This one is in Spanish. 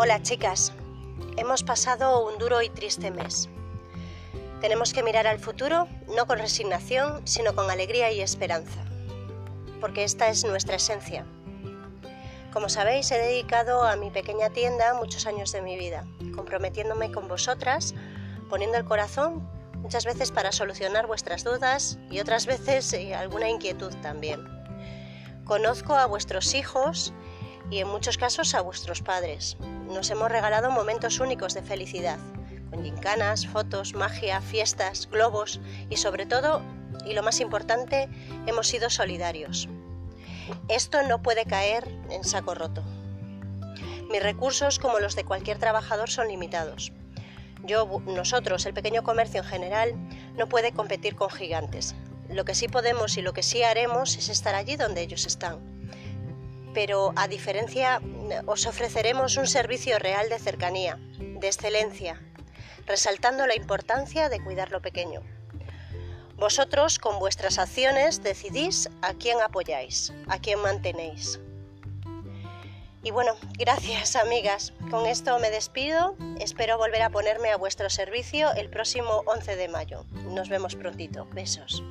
Hola chicas, hemos pasado un duro y triste mes. Tenemos que mirar al futuro no con resignación, sino con alegría y esperanza, porque esta es nuestra esencia. Como sabéis, he dedicado a mi pequeña tienda muchos años de mi vida, comprometiéndome con vosotras, poniendo el corazón muchas veces para solucionar vuestras dudas y otras veces eh, alguna inquietud también. Conozco a vuestros hijos y en muchos casos a vuestros padres. Nos hemos regalado momentos únicos de felicidad, con gincanas, fotos, magia, fiestas, globos y sobre todo, y lo más importante, hemos sido solidarios. Esto no puede caer en saco roto. Mis recursos, como los de cualquier trabajador, son limitados. Yo, nosotros, el pequeño comercio en general, no puede competir con gigantes. Lo que sí podemos y lo que sí haremos es estar allí donde ellos están. Pero a diferencia, os ofreceremos un servicio real de cercanía, de excelencia, resaltando la importancia de cuidar lo pequeño. Vosotros, con vuestras acciones, decidís a quién apoyáis, a quién mantenéis. Y bueno, gracias amigas. Con esto me despido. Espero volver a ponerme a vuestro servicio el próximo 11 de mayo. Nos vemos prontito. Besos.